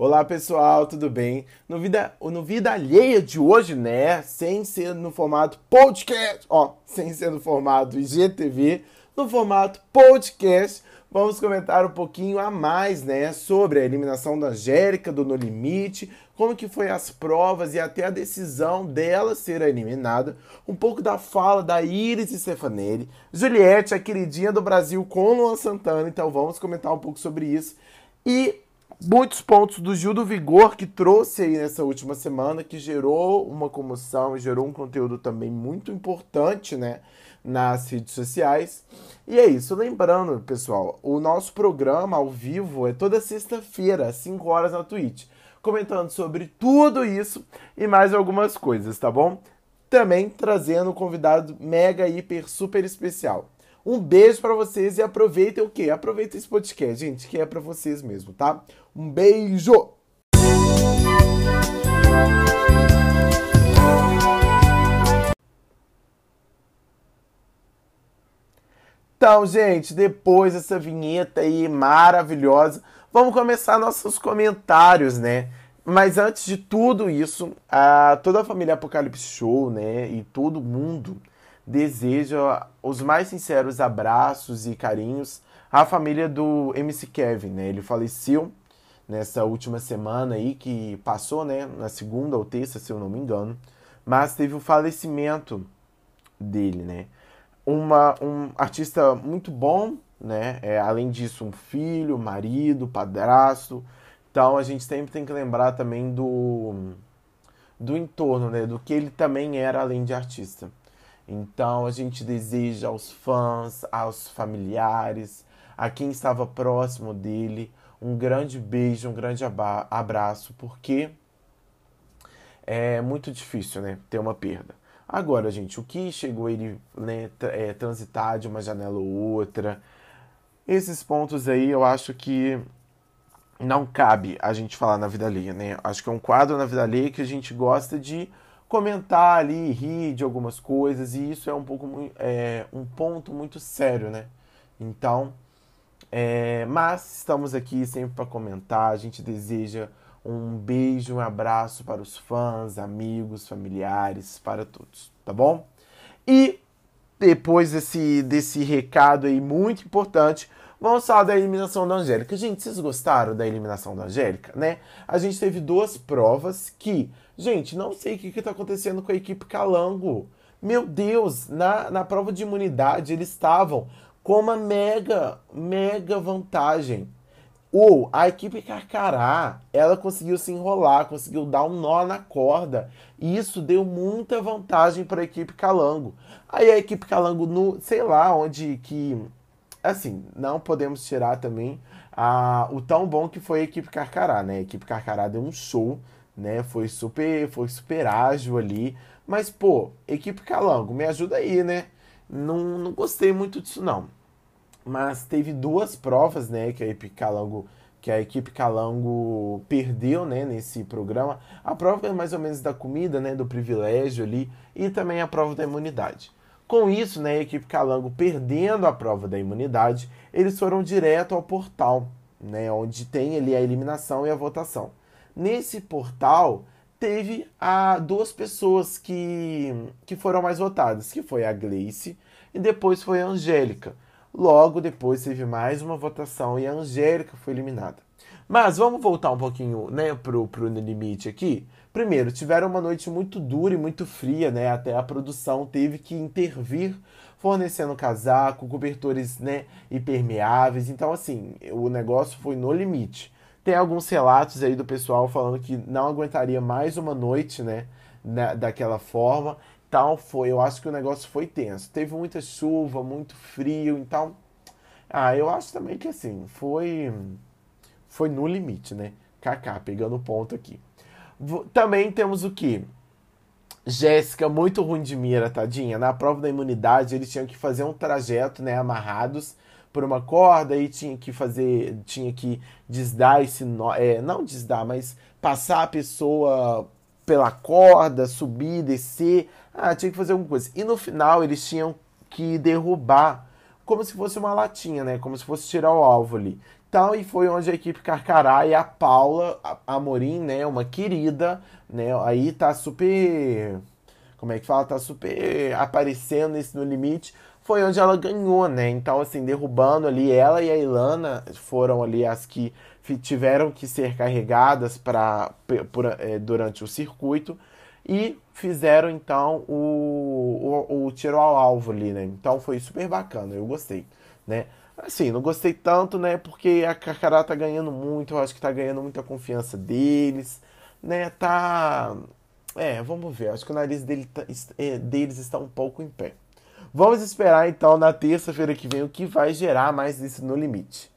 Olá pessoal, tudo bem? No Vida, no Vida Alheia de hoje, né? Sem ser no formato podcast, ó, sem ser no formato IGTV, no formato podcast, vamos comentar um pouquinho a mais, né? Sobre a eliminação da Angélica do No Limite, como que foi as provas e até a decisão dela ser eliminada, um pouco da fala da Iris Stefanelli, Juliette, a queridinha do Brasil com Luan Santana, então vamos comentar um pouco sobre isso. E muitos pontos do Gil do Vigor que trouxe aí nessa última semana, que gerou uma comoção e gerou um conteúdo também muito importante, né? Nas redes sociais. E é isso. Lembrando, pessoal, o nosso programa ao vivo é toda sexta-feira, às 5 horas na Twitch. Comentando sobre tudo isso e mais algumas coisas, tá bom? Também trazendo um convidado mega, hiper, super especial. Um beijo para vocês e aproveitem o quê? Aproveitem esse podcast, gente, que é para vocês mesmo, tá? Um beijo! Então, gente, depois dessa vinheta aí maravilhosa, vamos começar nossos comentários, né? Mas antes de tudo isso, a, toda a família Apocalipse Show, né, e todo mundo deseja os mais sinceros abraços e carinhos à família do MC Kevin, né? Ele faleceu nessa última semana aí que passou, né? Na segunda ou terça, se eu não me engano. Mas teve o falecimento dele, né? Uma, um artista muito bom, né? É, além disso, um filho, marido, padrasto. Então a gente sempre tem que lembrar também do, do entorno, né? Do que ele também era além de artista. Então a gente deseja aos fãs, aos familiares, a quem estava próximo dele, um grande beijo, um grande abraço, porque é muito difícil, né, ter uma perda. Agora, gente, o que chegou ele né, é, transitar de uma janela ou outra, esses pontos aí eu acho que não cabe a gente falar na vida alheia, né? Acho que é um quadro na vida alheia que a gente gosta de comentar ali, rir de algumas coisas, e isso é um pouco é, um ponto muito sério, né? Então, é, mas estamos aqui sempre para comentar. A gente deseja um beijo, um abraço para os fãs, amigos, familiares, para todos, tá bom? E depois desse, desse recado aí muito importante, vamos falar da eliminação da Angélica. Gente, vocês gostaram da eliminação da Angélica, né? A gente teve duas provas que Gente, não sei o que está acontecendo com a equipe Calango. Meu Deus, na, na prova de imunidade eles estavam com uma mega, mega vantagem. Ou a equipe Carcará, ela conseguiu se enrolar, conseguiu dar um nó na corda. E isso deu muita vantagem para a equipe Calango. Aí a equipe Calango, no, sei lá onde que. Assim, não podemos tirar também a, o tão bom que foi a equipe Carcará, né? A equipe Carcará deu um show né? Foi super, foi super ágil ali. Mas, pô, equipe Calango, me ajuda aí, né? Não, não gostei muito disso, não. Mas teve duas provas, né, que a equipe Calango, que a equipe Calango perdeu, né, nesse programa. A prova é mais ou menos da comida, né, do privilégio ali, e também a prova da imunidade. Com isso, né, a equipe Calango perdendo a prova da imunidade, eles foram direto ao portal, né, onde tem ali a eliminação e a votação. Nesse portal teve a duas pessoas que, que foram mais votadas, que foi a Gleice e depois foi a Angélica. Logo depois teve mais uma votação e a Angélica foi eliminada. Mas vamos voltar um pouquinho, né, pro, pro No Limite aqui. Primeiro, tiveram uma noite muito dura e muito fria, né? Até a produção teve que intervir fornecendo casaco, cobertores, né, impermeáveis. Então, assim, o negócio foi no limite. Tem alguns relatos aí do pessoal falando que não aguentaria mais uma noite, né? Na, daquela forma. Então foi, eu acho que o negócio foi tenso. Teve muita chuva, muito frio, então. Ah, eu acho também que assim, foi. Foi no limite, né? Kaká, pegando ponto aqui. Também temos o que? Jéssica, muito ruim de mira, tadinha. Na prova da imunidade, eles tinham que fazer um trajeto, né? Amarrados por uma corda e tinha que fazer, tinha que desdar esse nó, é, não desdar, mas passar a pessoa pela corda, subir, descer, ah, tinha que fazer alguma coisa. E no final eles tinham que derrubar como se fosse uma latinha, né? Como se fosse tirar o alvo ali. Então, e foi onde a equipe Carcará e a Paula Amorim, né, uma querida, né, aí tá super, como é que fala, tá super aparecendo nesse No Limite, foi onde ela ganhou, né, então assim, derrubando ali, ela e a Ilana foram ali as que tiveram que ser carregadas para é, durante o circuito, e fizeram então o, o, o tiro ao alvo ali, né, então foi super bacana, eu gostei, né, Assim, não gostei tanto, né? Porque a Carcará tá ganhando muito, eu acho que tá ganhando muita confiança deles, né? Tá. É, vamos ver. Acho que o nariz dele tá, é, deles está um pouco em pé. Vamos esperar então na terça-feira que vem o que vai gerar mais isso no limite.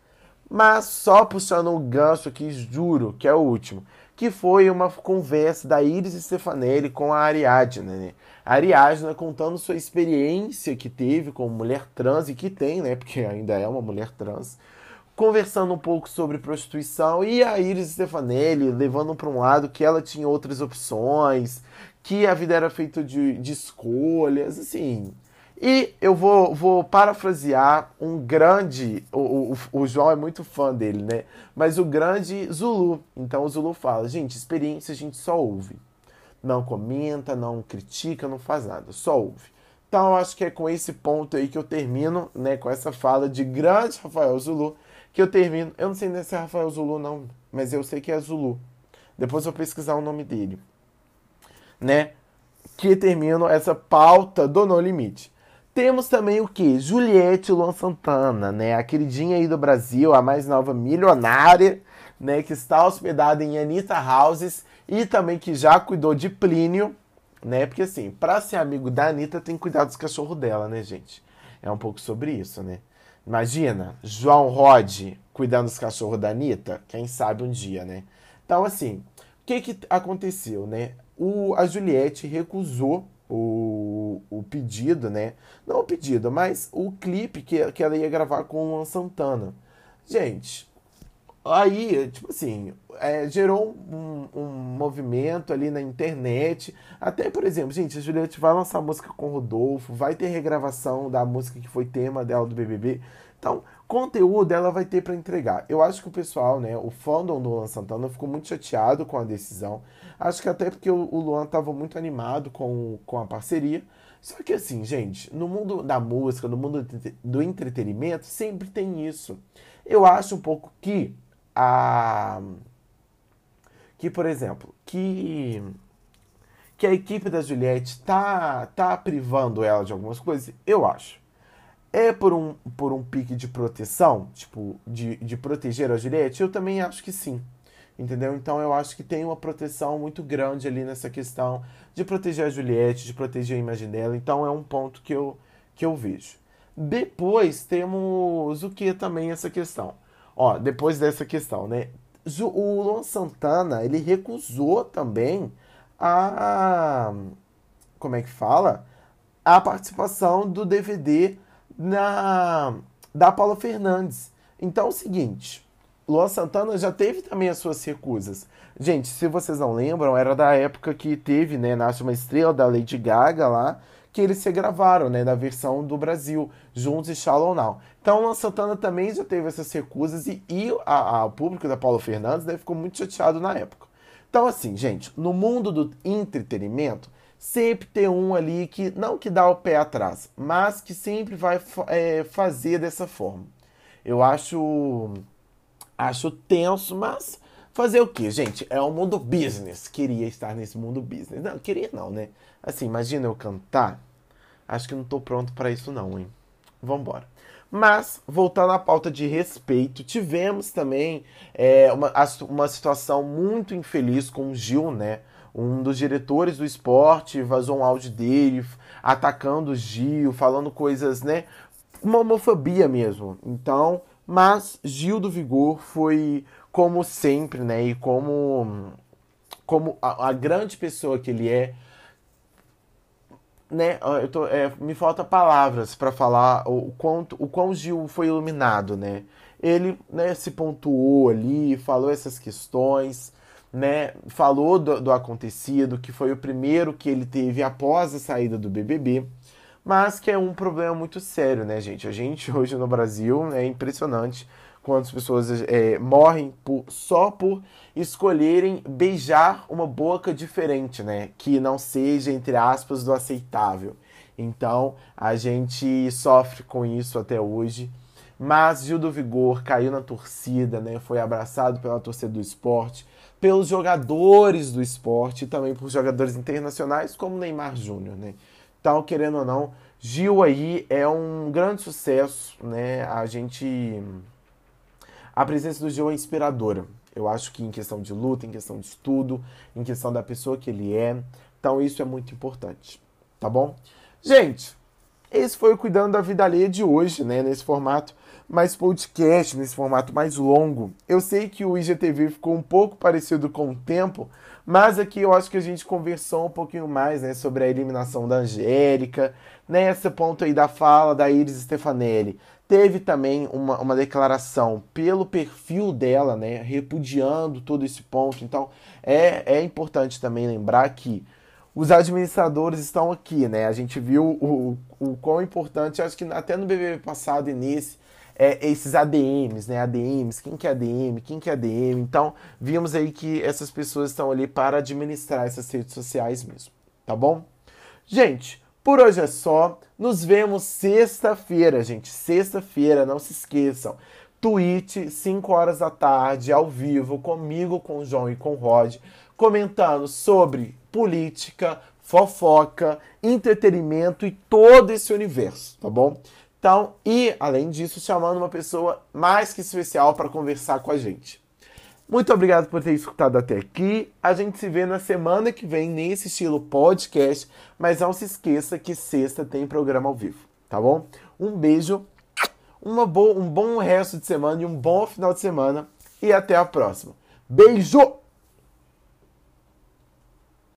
Mas só puxando o gancho aqui, juro que é o último que foi uma conversa da Iris Stefanelli com a Ariadna, né? A Ariadna contando sua experiência que teve como mulher trans e que tem, né? Porque ainda é uma mulher trans. Conversando um pouco sobre prostituição e a Iris Stefanelli levando para um lado que ela tinha outras opções, que a vida era feita de, de escolhas, assim. E eu vou, vou parafrasear um grande. O, o, o, João é muito fã dele, né? Mas o grande Zulu. Então o Zulu fala: gente, experiência a gente só ouve. Não comenta, não critica, não faz nada, só ouve. Então eu acho que é com esse ponto aí que eu termino, né? Com essa fala de grande Rafael Zulu, que eu termino. Eu não sei nem se é Rafael Zulu, não, mas eu sei que é Zulu. Depois eu vou pesquisar o nome dele. Né? Que termino essa pauta do No Limite. Temos também o que? Juliette Luan Santana, né? A queridinha aí do Brasil, a mais nova milionária, né? Que está hospedada em Anitta Houses e também que já cuidou de Plínio, né? Porque assim, para ser amigo da Anitta tem que cuidar dos cachorros dela, né, gente? É um pouco sobre isso, né? Imagina, João Rod cuidando dos cachorros da Anitta, quem sabe um dia, né? Então, assim, o que que aconteceu, né? O, a Juliette recusou o, o pedido, né? Não o pedido, mas o clipe que, que ela ia gravar com o Luan Santana. Gente, aí, tipo assim, é, gerou um, um, movimento ali na internet. Até, por exemplo, gente, a Juliette vai lançar música com o Rodolfo, vai ter regravação da música que foi tema dela do BBB. Então, conteúdo ela vai ter para entregar. Eu acho que o pessoal, né, o fandom do Luan Santana ficou muito chateado com a decisão. Acho que até porque o, Luan estava muito animado com, com a parceria. Só que assim, gente, no mundo da música, no mundo do entretenimento, sempre tem isso. Eu acho um pouco que a que, por exemplo, que que a equipe da Juliette tá tá privando ela de algumas coisas, eu acho. É por um por um pique de proteção, tipo, de, de proteger a Juliette, eu também acho que sim entendeu? Então eu acho que tem uma proteção muito grande ali nessa questão de proteger a Juliette, de proteger a imagem dela. Então é um ponto que eu, que eu vejo. Depois temos o que também essa questão. Ó, depois dessa questão, né? O Luan Santana, ele recusou também a como é que fala? A participação do DVD na da Paula Fernandes. Então é o seguinte, Luan Santana já teve também as suas recusas. Gente, se vocês não lembram, era da época que teve, né, Nasce uma Estrela da Lady Gaga lá, que eles se gravaram, né, na versão do Brasil, juntos e Shallow Now. Então, Luan Santana também já teve essas recusas e, e a, a, o público da Paulo Fernandes né, ficou muito chateado na época. Então, assim, gente, no mundo do entretenimento, sempre tem um ali que, não que dá o pé atrás, mas que sempre vai é, fazer dessa forma. Eu acho Acho tenso, mas fazer o que, gente? É o um mundo business. Queria estar nesse mundo business. Não, queria não, né? Assim, imagina eu cantar. Acho que não tô pronto para isso não, hein? Vambora. Mas, voltando à pauta de respeito, tivemos também é, uma, uma situação muito infeliz com o Gil, né? Um dos diretores do esporte vazou um áudio dele atacando o Gil, falando coisas, né? Uma homofobia mesmo. Então, mas Gil do Vigor foi, como sempre, né? E como, como a, a grande pessoa que ele é, né? Eu tô, é, me falta palavras para falar o quanto o quão Gil foi iluminado, né? Ele né, se pontuou ali, falou essas questões, né? Falou do, do acontecido, que foi o primeiro que ele teve após a saída do BBB mas que é um problema muito sério, né, gente? A gente hoje no Brasil é impressionante quantas pessoas é, morrem por, só por escolherem beijar uma boca diferente, né? Que não seja, entre aspas, do aceitável. Então, a gente sofre com isso até hoje. Mas Gil do Vigor caiu na torcida, né? Foi abraçado pela torcida do esporte, pelos jogadores do esporte e também por jogadores internacionais como Neymar Júnior, né? Então, querendo ou não, Gil aí é um grande sucesso, né? A gente a presença do Gil é inspiradora. Eu acho que em questão de luta, em questão de estudo, em questão da pessoa que ele é. Então isso é muito importante, tá bom? Gente, esse foi o Cuidando da Vida Alheia de hoje, né? Nesse formato mais podcast, nesse formato mais longo. Eu sei que o IGTV ficou um pouco parecido com o tempo, mas aqui eu acho que a gente conversou um pouquinho mais, né? Sobre a eliminação da Angélica, nesse né, ponto aí da fala da Iris Stefanelli teve também uma, uma declaração pelo perfil dela, né, repudiando todo esse ponto. Então, é, é importante também lembrar que os administradores estão aqui, né? A gente viu o, o, o quão importante, acho que até no BBB passado e nesse, é, esses ADMs, né? ADMs, quem que é ADM, quem que é ADM. Então, vimos aí que essas pessoas estão ali para administrar essas redes sociais mesmo, tá bom? Gente, por hoje é só. Nos vemos sexta-feira, gente. Sexta-feira, não se esqueçam. Twitch, 5 horas da tarde, ao vivo, comigo, com o João e com o Rod, comentando sobre política, fofoca, entretenimento e todo esse universo, tá bom? Então, e além disso, chamando uma pessoa mais que especial para conversar com a gente. Muito obrigado por ter escutado até aqui. A gente se vê na semana que vem nesse estilo podcast, mas não se esqueça que sexta tem programa ao vivo, tá bom? Um beijo, uma boa, um bom resto de semana e um bom final de semana e até a próxima. Beijo!